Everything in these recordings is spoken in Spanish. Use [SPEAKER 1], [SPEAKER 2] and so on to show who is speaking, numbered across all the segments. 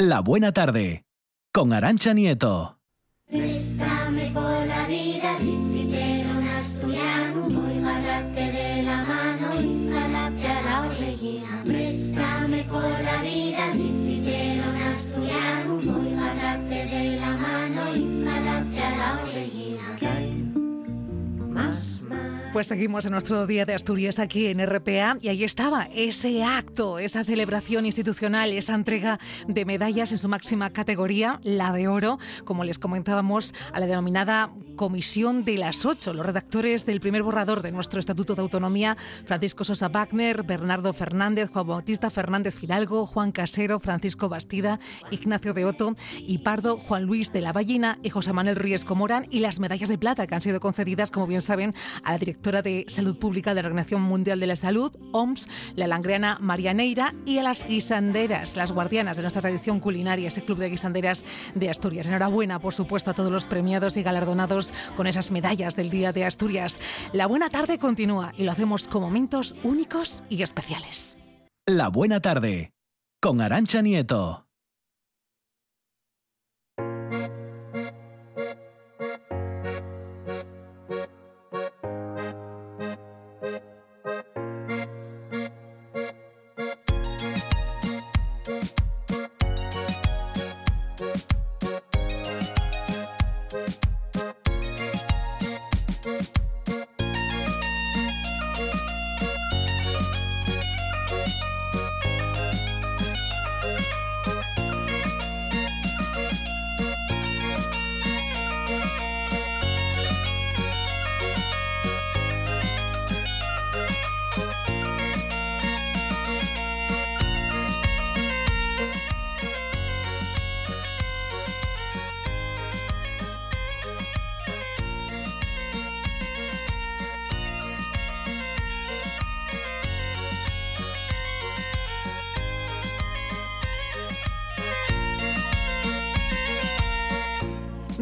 [SPEAKER 1] La Buena Tarde, con Arancha Nieto.
[SPEAKER 2] Pues seguimos en nuestro Día de Asturias aquí en RPA y ahí estaba ese acto, esa celebración institucional, esa entrega de medallas en su máxima categoría, la de oro, como les comentábamos, a la denominada Comisión de las Ocho. Los redactores del primer borrador de nuestro Estatuto de Autonomía, Francisco Sosa Wagner, Bernardo Fernández, Juan Bautista Fernández Fidalgo, Juan Casero, Francisco Bastida, Ignacio de Otto y Pardo, Juan Luis de la Ballina y José Manuel Riesco Morán y las medallas de plata que han sido concedidas, como bien saben, a la directora de Salud Pública de la Organización Mundial de la Salud, OMS, la langreana María Neira y a las guisanderas, las guardianas de nuestra tradición culinaria, ese club de guisanderas de Asturias. Enhorabuena, por supuesto, a todos los premiados y galardonados con esas medallas del Día de Asturias. La buena tarde continúa y lo hacemos con momentos únicos y especiales.
[SPEAKER 1] La Buena Tarde, con Arancha Nieto.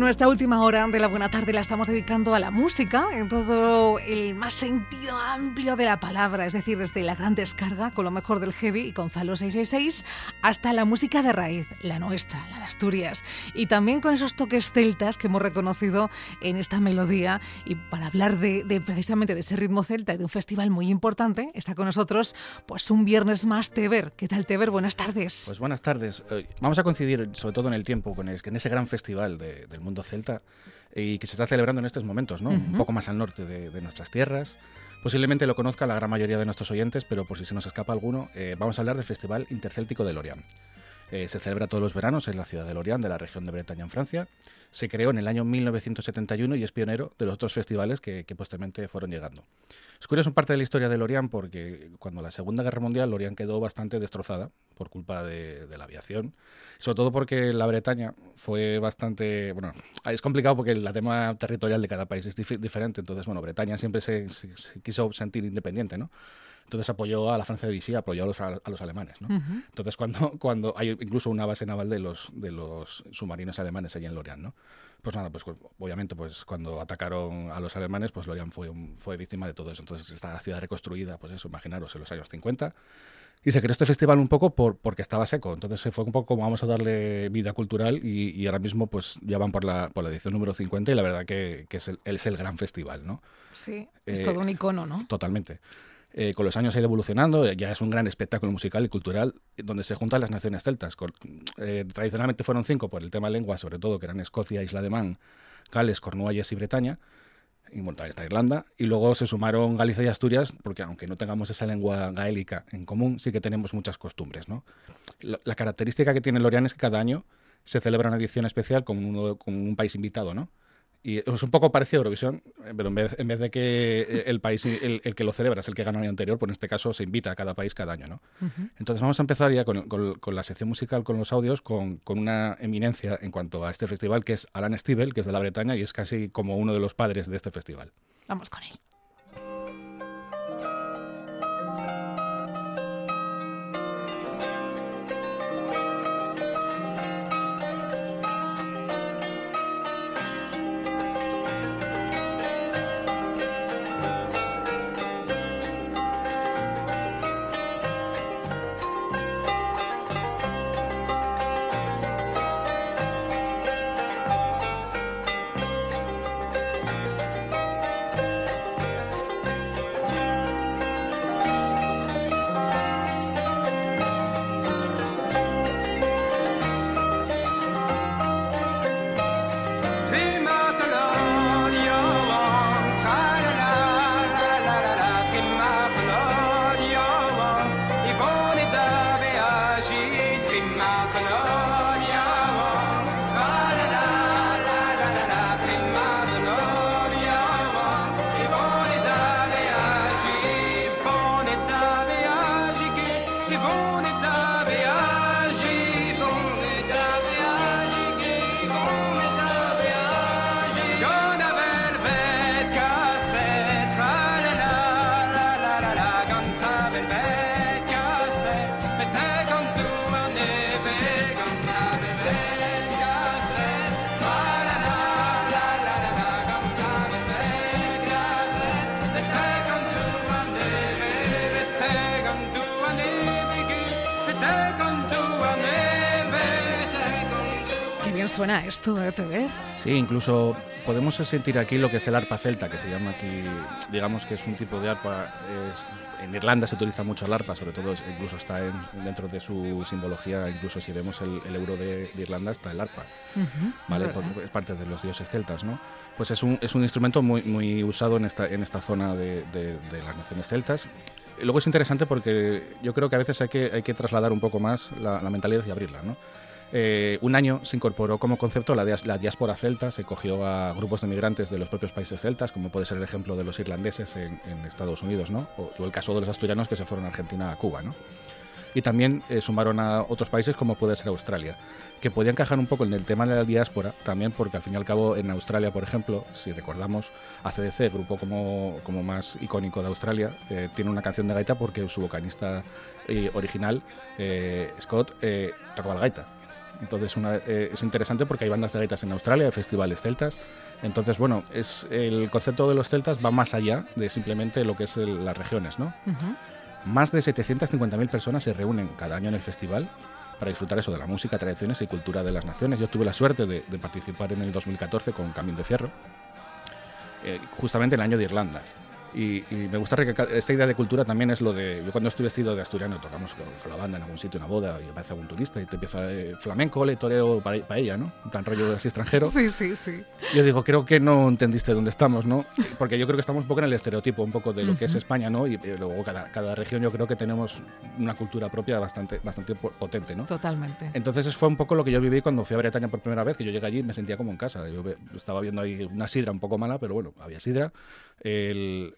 [SPEAKER 2] Nuestra última hora de la buena tarde la estamos dedicando a la música en todo el más sentido amplio de la palabra, es decir, desde la gran descarga con lo mejor del heavy y Gonzalo 666 hasta la música de raíz, la nuestra, la de Asturias, y también con esos toques celtas que hemos reconocido en esta melodía. Y para hablar de, de precisamente de ese ritmo celta y de un festival muy importante, está con nosotros pues un viernes más Teber. ¿Qué tal Teber? Buenas tardes.
[SPEAKER 3] Pues buenas tardes. Eh, Vamos a coincidir, sobre todo en el tiempo, con, es- en ese gran festival de- del mundo celta y que se está celebrando en estos momentos, ¿no? Un poco más al norte de, de nuestras tierras. Posiblemente lo conozca la gran mayoría de nuestros oyentes, pero por si se nos escapa alguno, eh, vamos a hablar del Festival Intercéltico de Lorient. Eh, se celebra todos los veranos en la ciudad de Lorient, de la región de Bretaña, en Francia. Se creó en el año 1971 y es pionero de los otros festivales que, posteriormente fueron llegando. Es curioso parte de la historia de Lorient porque cuando la Segunda Guerra Mundial Lorient quedó bastante destrozada por culpa de, de la aviación, sobre todo porque la Bretaña fue bastante... Bueno, es complicado porque el tema territorial de cada país es dif- diferente, entonces, bueno, Bretaña siempre se, se- se quiso sentir independiente, ¿no? Entonces apoyó a la Francia de Vichy, apoyó a los, a los alemanes, ¿no? Entonces cuando, cuando hay incluso una base naval de los, de los submarinos alemanes allí en Lorient, ¿no? Pues nada, pues obviamente pues cuando atacaron a los alemanes, pues Lorient fue, un- fue víctima de todo eso. Entonces esta ciudad reconstruida, pues eso, imaginaros, en los años 50. Y se creó este festival un poco por, porque estaba seco. Entonces se fue un poco como vamos a darle vida cultural y, y ahora mismo pues ya van por la, por la edición número 50 y la verdad que, que es, el, es el gran festival, ¿no?
[SPEAKER 2] Sí, es
[SPEAKER 3] Eh,
[SPEAKER 2] todo un icono, ¿no?
[SPEAKER 3] Totalmente. Eh, con los años ha ido evolucionando, eh, ya es un gran espectáculo musical y cultural eh, donde se juntan las naciones celtas. Tradicionalmente fueron cinco por el tema lengua, sobre todo, que eran Escocia, Isla de Man, Gales, Cornualles y Bretaña. Y bueno, también está Irlanda. Y luego se sumaron Galicia y Asturias, porque aunque no tengamos esa lengua gaélica en común, sí que tenemos muchas costumbres. La, característica que tiene Lorient es que cada año se celebra una edición especial con, con un país invitado, ¿no? Y es un poco parecido a Eurovisión, pero en vez, en vez de que eh, el país, el, el que lo celebra es el que gana el año anterior, pues en este caso se invita a cada país cada año, ¿no? Entonces vamos a empezar ya con, con- con la sección musical, con los audios, con, con una eminencia en cuanto a este festival, que es Alan Stivell, que es de la Bretaña y es casi como uno de los padres de este festival.
[SPEAKER 2] Vamos con él. Esto, ¿eh?
[SPEAKER 3] Sí, incluso podemos sentir aquí lo que es el arpa celta, que se llama aquí, digamos que es un tipo de arpa. en Irlanda se utiliza mucho el arpa, sobre todo incluso está dentro de su simbología, incluso si vemos el, euro de, Irlanda está el arpa, ¿vale? Es, parte de los dioses celtas, ¿no? Pues es un, es un instrumento muy, muy usado en esta, en esta zona de, de, de las naciones celtas luego es interesante porque yo creo que a veces hay que, hay que trasladar un poco más la, mentalidad y abrirla. ¿no? Eh, un año se incorporó como concepto la, diáspora celta, se cogió a grupos de migrantes de los propios países celtas, como puede ser el ejemplo de los irlandeses en, Estados Unidos, o, el caso de los asturianos que se fueron a Argentina a Cuba. y también eh, sumaron a otros países como puede ser Australia, que podía encajar un poco en el tema de la diáspora, también porque al fin y al cabo en Australia, por ejemplo, si recordamos, ACDC, grupo como, más icónico de Australia, eh, tiene una canción de gaita porque su vocalista original, Scott, tocaba la gaita. Entonces es interesante porque hay bandas de gaitas en Australia, hay festivales celtas. Entonces, bueno, es el concepto de los celtas va más allá de simplemente lo que es las regiones, ¿no? Más de 750.000 personas se reúnen cada año en el festival para disfrutar eso de la música, tradiciones y cultura de las naciones. Yo tuve la suerte de, participar en el 2014 con Camino de Fierro, eh, justamente en el año de Irlanda. Y, me gusta recalcar, esta idea de cultura también es lo de, yo cuando estoy vestido de asturiano, tocamos con, la banda en algún sitio, una boda, y aparece algún turista y te empieza eh, flamenco, le toreo para, ella, ¿no? Un plan rollo así extranjero.
[SPEAKER 2] Sí, sí, sí.
[SPEAKER 3] Yo digo, creo que no entendiste dónde estamos, ¿no? Porque yo creo que estamos un poco en el estereotipo, un poco de lo que es España, ¿no? Y, luego cada, cada, región yo creo que tenemos una cultura propia bastante, bastante potente, ¿no?
[SPEAKER 2] Totalmente.
[SPEAKER 3] Entonces fue un poco lo que yo viví cuando fui a Bretaña por primera vez, que yo llegué allí y me sentía como en casa. Yo estaba viendo ahí una sidra un poco mala, pero bueno, había sidra. El,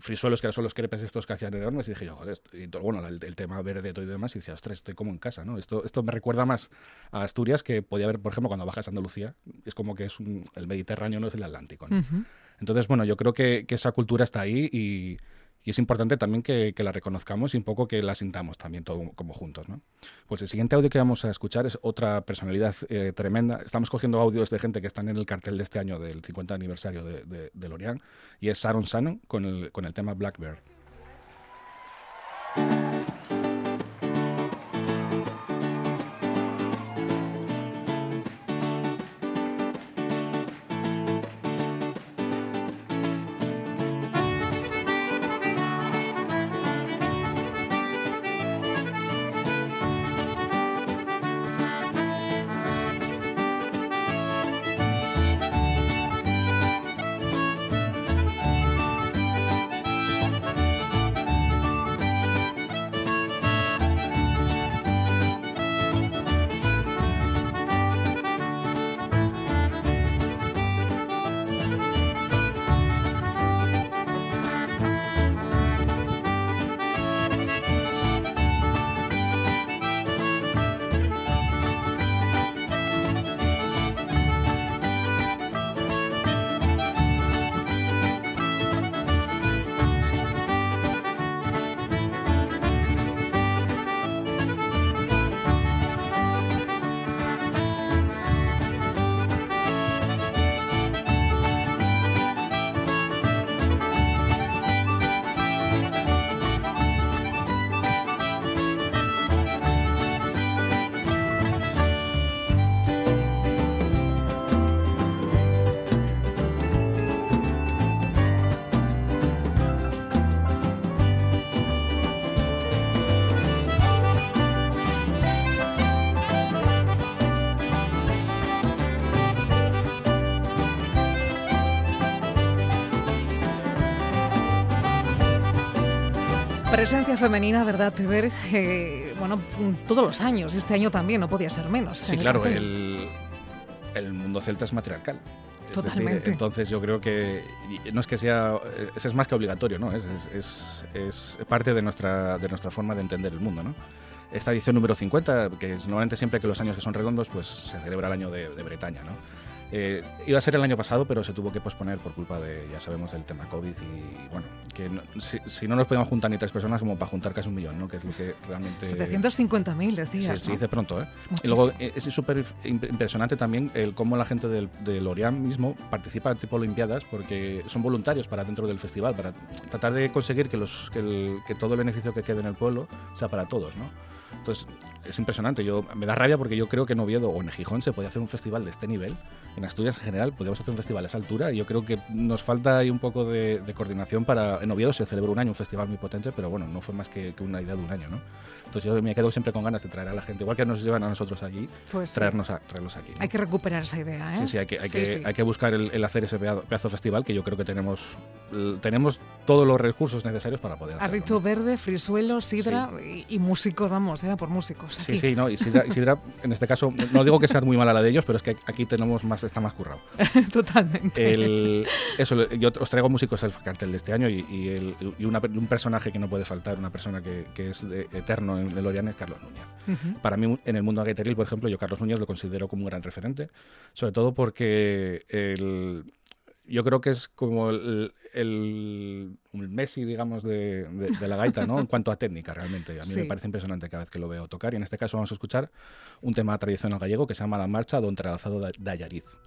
[SPEAKER 3] frisuelos que son los crepes estos que hacían enormes y dije yo, joder, y bueno, el, tema verde todo y demás, y decía, ostras, estoy como en casa, ¿no? Esto, esto me recuerda más a Asturias que podía haber, por ejemplo, cuando bajas a Andalucía, es como que es el Mediterráneo, no es el Atlántico, ¿no? Entonces, bueno, yo creo que, que, esa cultura está ahí y, y es importante también que, la reconozcamos y un poco que la sintamos también todo como juntos. ¿no? Pues el siguiente audio que vamos a escuchar es otra personalidad eh, tremenda. Estamos cogiendo audios de gente que están en el cartel de este año del 50 aniversario de, de, de Lorian y es Sharon Shannon con el, con el tema Black
[SPEAKER 2] Presencia femenina, ¿verdad, Teber? Eh, bueno, todos los años, este año también, no podía ser menos.
[SPEAKER 3] Sí, claro, el, el, mundo celta es matriarcal.
[SPEAKER 2] Totalmente.
[SPEAKER 3] entonces yo creo que no es que sea, es, más que obligatorio, ¿no? Es, es, es, parte de nuestra, de nuestra forma de entender el mundo, ¿no? Esta edición número 50, que es normalmente siempre que los años que son redondos, pues se celebra el año de, de Bretaña, ¿no? Eh, iba a ser el año pasado, pero se tuvo que posponer por culpa de, ya sabemos, del tema COVID y bueno, que si, no nos podíamos juntar ni tres personas como para juntar casi un millón, ¿no? Que es lo que realmente...
[SPEAKER 2] 750.000 decías,
[SPEAKER 3] Sí, se dice pronto, ¿eh? Y luego eh, es súper impresionante también el cómo la gente del, del Lorian mismo participa en tipo Olimpiadas porque son voluntarios para dentro del festival, para tratar de conseguir que, los, que, el, que todo el beneficio que quede en el pueblo sea para todos, ¿no? Entonces, es impresionante. Yo, me da rabia porque yo creo que en Oviedo o en Gijón se puede hacer un festival de este nivel. En Asturias en general podríamos hacer un festival a esa altura. Y yo creo que nos falta ahí un poco de, coordinación para... En Oviedo se celebró un año un festival muy potente, pero bueno, no fue más que, una idea de un año, ¿no? Entonces yo me quedo siempre con ganas de traer a la gente, igual que nos llevan a nosotros allí, pues traernos a, traerlos aquí.
[SPEAKER 2] Hay que recuperar esa idea, ¿eh?
[SPEAKER 3] Sí, sí, hay que, hay que, Hay que buscar el, hacer ese pedazo festival que yo creo que tenemos, tenemos todos los recursos necesarios para poder hacerlo.
[SPEAKER 2] Has verde, frisuelo, sidra y, músicos, vamos, era por músicos.
[SPEAKER 3] Sí, sí, no, y sidra, en este caso, no digo que sea muy mala la de ellos, pero es que aquí tenemos más, está más currado.
[SPEAKER 2] Totalmente.
[SPEAKER 3] eso, yo os traigo músicos al cartel de este año y, el, y un personaje que no puede faltar, una persona que, que es eterno en el Orián es Carlos Núñez. Para mí, en el mundo agueteril, por ejemplo, yo Carlos Núñez lo considero como un gran referente, sobre todo porque el, yo creo que es como el, el, Messi, digamos, de, de, la gaita, ¿no? En cuanto a técnica, realmente. A mí me parece impresionante cada vez que lo veo tocar. Y en este caso vamos a escuchar un tema tradicional gallego que se llama La Marcha Don Tralazado de Ayariz.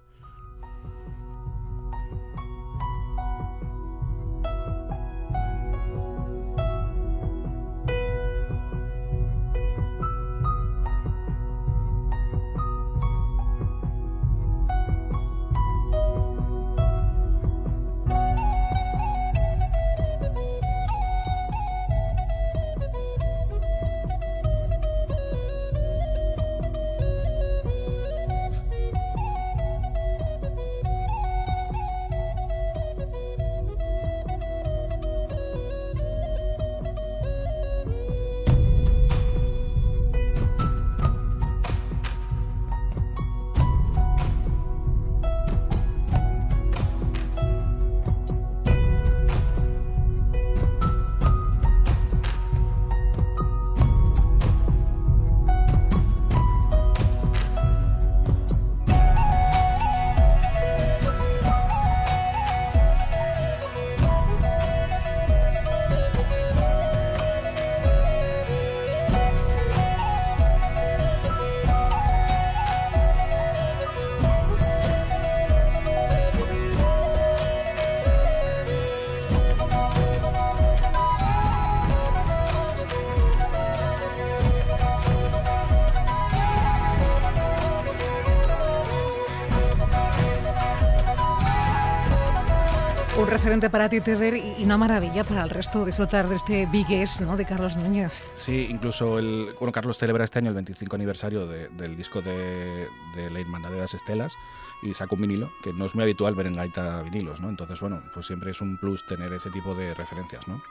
[SPEAKER 2] Para ti, Teder, y una maravilla para el resto disfrutar de este Big S ¿no? de Carlos Núñez.
[SPEAKER 3] Sí, incluso el, bueno, Carlos celebra este año el 25 aniversario del disco de, de La Hermandad de las Estelas y sacó un vinilo, que no es muy habitual ver en gaita vinilos, ¿no? Entonces, bueno, pues siempre es un plus tener ese tipo de referencias, ¿no?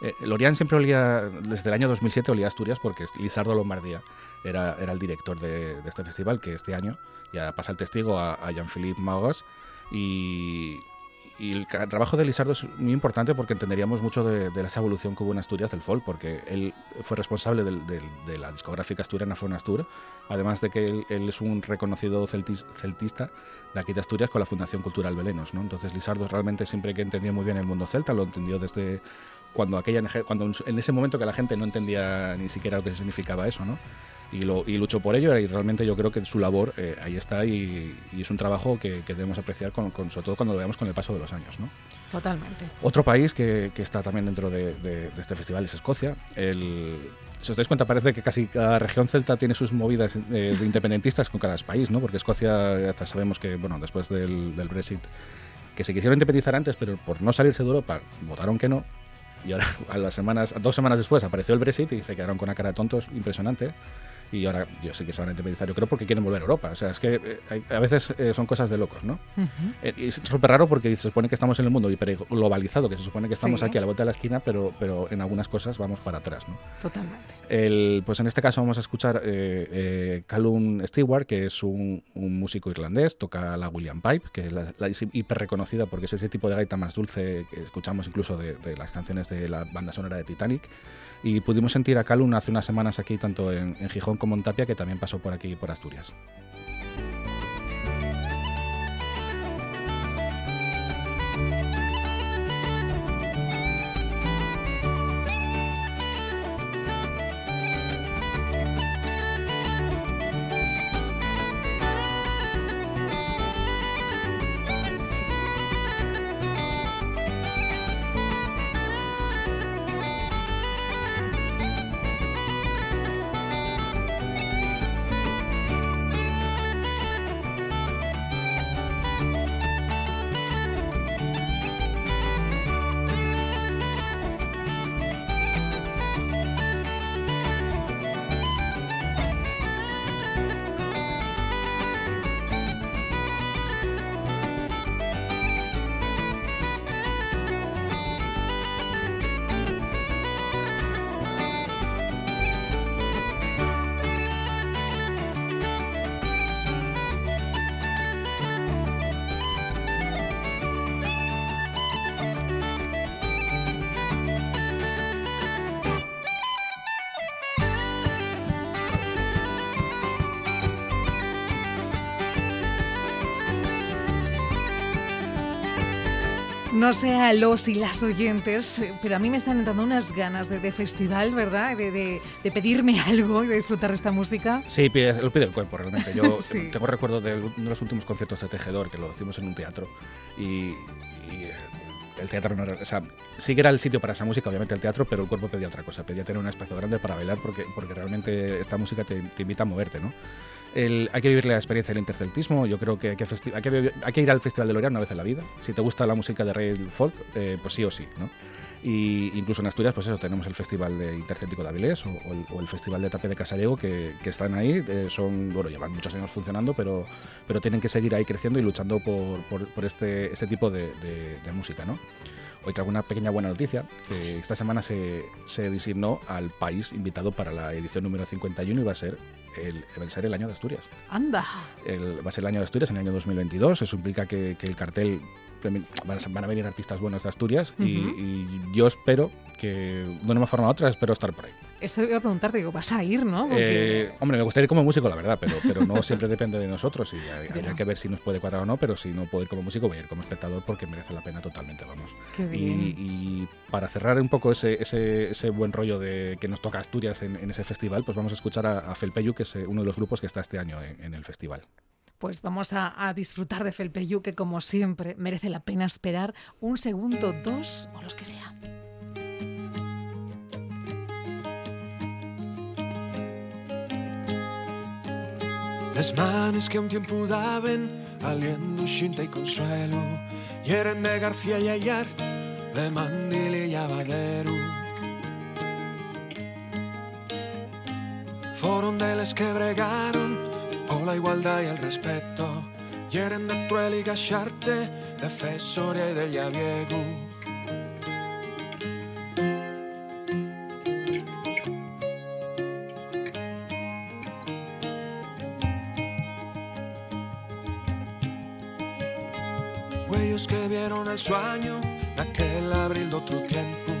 [SPEAKER 3] Eh, Lorian siempre olía, desde el año 2007 olía a Asturias porque Lizardo Lombardía era, era el director de, este festival, que este año ya pasa el testigo a, a Jean-Philippe Magos y, y el trabajo de Lizardo es muy importante porque entenderíamos mucho de, esa evolución que hubo en Asturias del folk, porque él fue responsable de la discográfica asturiana Fonastur, además de que él, es un reconocido celtista de aquí de Asturias con la Fundación Cultural Belenos. ¿no? Entonces Lizardo realmente siempre que entendió muy bien el mundo celta, lo entendió desde cuando, aquella, cuando en ese momento que la gente no entendía ni siquiera lo que significaba eso, ¿no? Y, lo, y luchó por ello y realmente yo creo que su labor eh, ahí está y, es un trabajo que, debemos apreciar con, sobre todo cuando lo veamos con el paso de los años. ¿no?
[SPEAKER 2] Totalmente.
[SPEAKER 3] Otro país que, que está también dentro de, este festival es Escocia. El, si os dais cuenta, parece que casi cada región celta tiene sus movidas eh, de independentistas con cada país, ¿no? Porque Escocia, hasta sabemos que, bueno, después del, del Brexit, que se quisieron independizar antes, pero por no salirse de Europa, votaron que no. Y ahora, a las semanas, dos semanas después, apareció el Brexit y se quedaron con una cara de tontos impresionante y ahora yo sé que se van a independizar, yo creo, porque quieren volver a Europa. O sea, es que eh, a veces eh, son cosas de locos, ¿no? Eh, y es súper raro porque se supone que estamos en el mundo globalizado, que se supone que estamos aquí a la vuelta de la esquina, pero, pero en algunas cosas vamos para atrás, ¿no?
[SPEAKER 2] Totalmente.
[SPEAKER 3] El, pues en este caso vamos a escuchar eh, Callum Stewart, que es un, músico irlandés, toca la William Pipe, que es, la, hiper reconocida porque es ese tipo de gaita más dulce que escuchamos incluso de, de las canciones de la banda sonora de Titanic. Y pudimos sentir a Calum hace unas semanas aquí, tanto en, en Gijón como en Tapia, que también pasó por aquí, por Asturias.
[SPEAKER 2] No sé a los y las oyentes, pero a mí me están entrando unas ganas de, festival, ¿verdad? De, pedirme algo y de disfrutar de esta música.
[SPEAKER 3] Sí, lo pide el cuerpo realmente. Yo tengo recuerdo de uno de los últimos conciertos de Tejedor, que lo hicimos en un teatro, y, eh, el teatro no era, o sea, sí que era el sitio para esa música, obviamente el teatro, pero el cuerpo pedía otra cosa, pedía tener un espacio grande para bailar porque, porque realmente esta música te, te invita a moverte, ¿no? Hay que vivir la experiencia del interceltismo. Yo creo que hay que, ir al Festival de Lorient una vez en la vida. Si te gusta la música de Rey folk, eh, pues sí o sí. ¿no? Y incluso en Asturias, pues eso, tenemos el Festival de Intercéltico de Avilés o, el, Festival de Tape de Casariego que, están ahí. Eh, son, bueno, llevan muchos años funcionando, pero, pero tienen que seguir ahí creciendo y luchando por, por, este, este tipo de, de música. ¿no? Hoy traigo una pequeña buena noticia, que esta semana se, se designó al país invitado para la edición número 51 y va a ser el, va a ser el año de Asturias.
[SPEAKER 2] ¡Anda!
[SPEAKER 3] va a ser el año de Asturias en el año 2022. Eso implica que, que el cartel van a, venir artistas buenos de Asturias y, yo espero que de una forma u otra espero estar por ahí.
[SPEAKER 2] Eso iba a preguntarte, digo, vas a ir, ¿no?
[SPEAKER 3] Eh, hombre, me gustaría ir como músico, la verdad, pero, pero no siempre depende de nosotros y hay, que ver si nos puede cuadrar o no, pero si no puedo ir como músico, voy a ir como espectador porque merece la pena totalmente, vamos. Y, para cerrar un poco ese, ese, ese, buen rollo de que nos toca Asturias en, ese festival, pues vamos a escuchar a, Felpeyu, que es eh, uno de los grupos que está este año en el festival
[SPEAKER 2] pues vamos a, disfrutar de Felpeyu, que como siempre merece la pena esperar un segundo, dos o los que sea.
[SPEAKER 4] Les manes que un tiempo daban aliendo, xinta y consuelo Hieren de García y Ayar, de Mandil y Abadero Fueron de les que bregaron o la igualdad y el respeto Quieren de truel y gacharte Defensore del llaviego Huellos que vieron el sueño aquel abril de otro tiempo.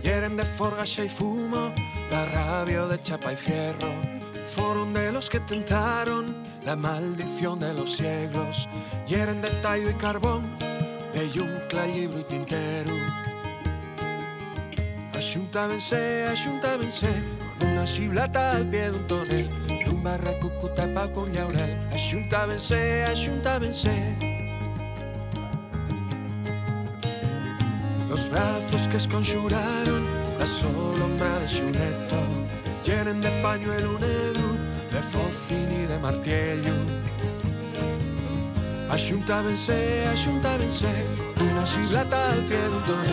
[SPEAKER 4] Quieren de forgacha y fumo La rabia de chapa y fierro fueron de los que tentaron la maldición de los siglos. Hieren de tallo y carbón, de yuncla, libro y tintero. Ayuntábense, ayuntábense, con una chiblata al pie de un tonel, de un barraco tapado con laurel. Ayuntábense, ayuntábense. Los brazos que esconjuraron la sombra de su neto, llenen de pañuelo negro de focini de martello axuntábense Con unha xiblata al pie dun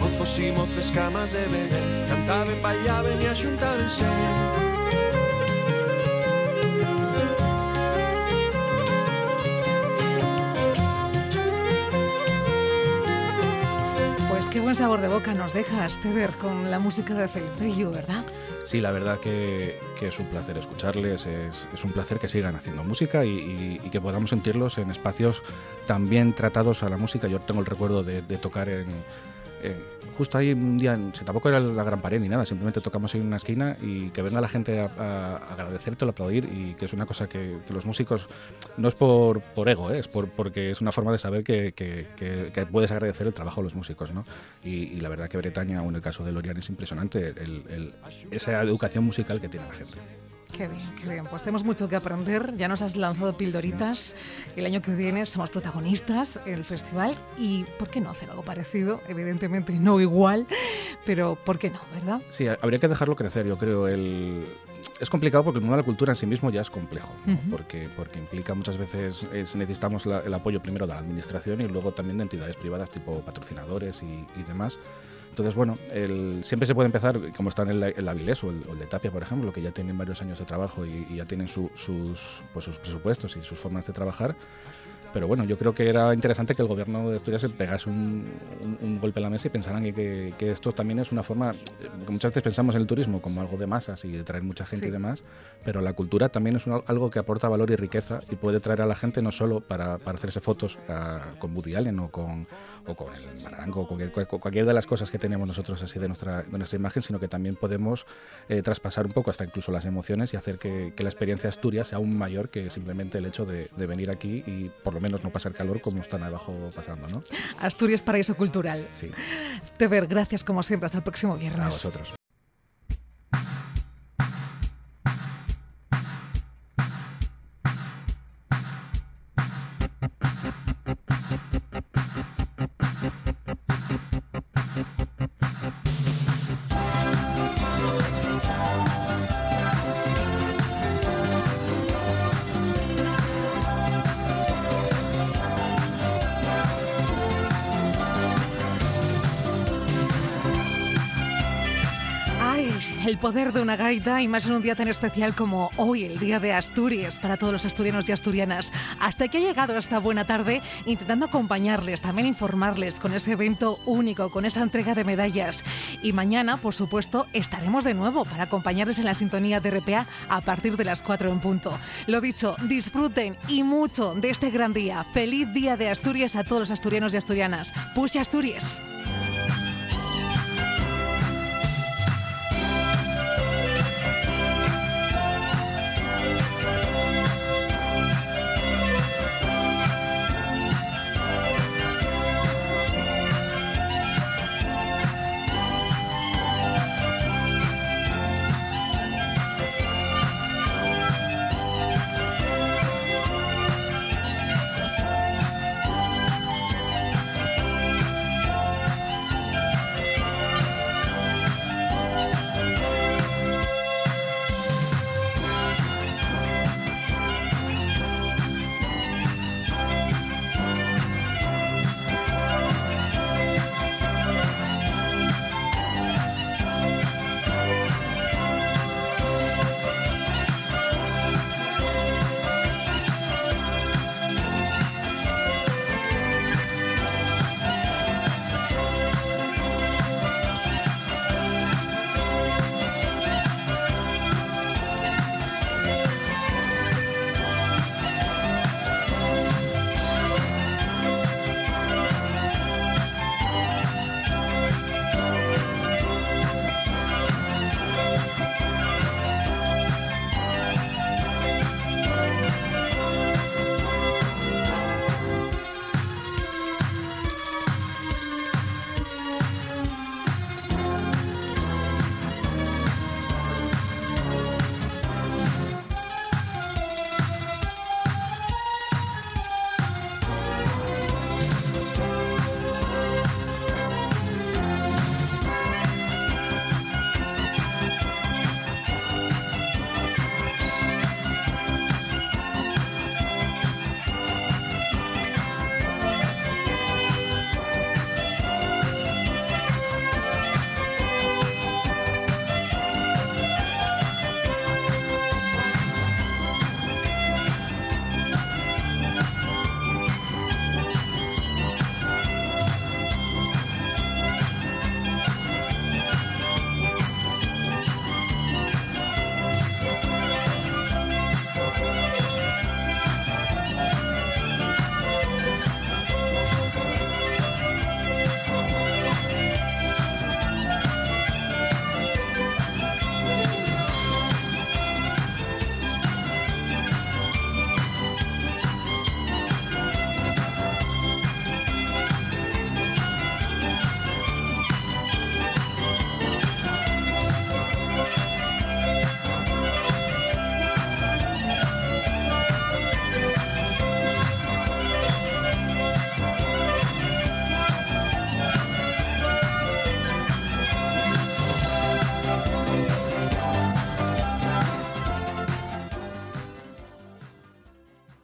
[SPEAKER 4] Mozos e moces camas de beber Cantaben, bailaben e axuntábense
[SPEAKER 2] Pues qué buen sabor de boca nos deja Esteber con la música de Felipillo, ¿verdad?
[SPEAKER 3] Sí, la verdad que, es un placer escucharles, es, un placer que sigan haciendo música y, que podamos sentirlos en espacios tan bien tratados a la música. Yo tengo el recuerdo de tocar en, eh, justo ahí un día, tampoco era la gran pared ni nada, simplemente tocamos ahí en una esquina y que venga la gente a, agradecerte, a aplaudir y que es una cosa que, los músicos no es por, por ego, ¿eh? es por, porque es una forma de saber que, puedes agradecer el trabajo de los músicos. ¿no? Y, la verdad que Bretaña, o en el caso de Lorian, es impresionante esa educación musical que tiene la gente.
[SPEAKER 2] Qué bien, qué bien. Pues tenemos mucho que aprender. Ya nos has lanzado pildoritas. El año que viene somos protagonistas en el festival. Y ¿por qué no hacer algo parecido? Evidentemente no igual, pero ¿por qué no, verdad?
[SPEAKER 3] Sí, habría que dejarlo crecer, yo creo. El... Es complicado porque el mundo de la cultura en sí mismo ya es complejo, porque, porque implica muchas veces, necesitamos el apoyo primero de la administración y luego también de entidades privadas tipo patrocinadores y, y demás entonces, bueno, el, siempre se puede empezar, como está en el, el Avilés o el, de Tapia, por ejemplo, que ya tienen varios años de trabajo y, ya tienen sus, pues, sus presupuestos y sus formas de trabajar, pero bueno, yo creo que era interesante que el gobierno de Asturias pegase un, golpe a la mesa y pensaran que, que, esto también es una forma, muchas veces pensamos en el turismo como algo de masas y de traer mucha gente y demás, pero la cultura también es algo que aporta valor y riqueza y puede traer a la gente no solo para, para hacerse fotos ah, con Woody Allen o con, o con el Marango o cualquier, cualquier, de las cosas que tenemos nosotros así de nuestra, de nuestra imagen, sino que también podemos eh, traspasar un poco hasta incluso las emociones y hacer que, que, la experiencia Asturias sea aún mayor que simplemente el hecho de, de venir aquí y por lo lo menos no pasar calor como están abajo pasando, ¿no?
[SPEAKER 2] Asturias Paraíso Cultural.
[SPEAKER 3] Sí.
[SPEAKER 2] Teber, gracias como siempre. Hasta el próximo viernes.
[SPEAKER 3] A vosotros.
[SPEAKER 2] Poder de una gaita y más en un día tan especial como hoy, el Día de Asturias, para todos los asturianos y asturianas. Hasta que ha llegado esta buena tarde intentando acompañarles, también informarles con ese evento único, con esa entrega de medallas. Y mañana, por supuesto, estaremos de nuevo para acompañarles en la sintonía de RPA a partir de las 4 en punto. Lo dicho, disfruten y mucho de este gran día. Feliz Día de Asturias a todos los asturianos y asturianas. Puse Asturias.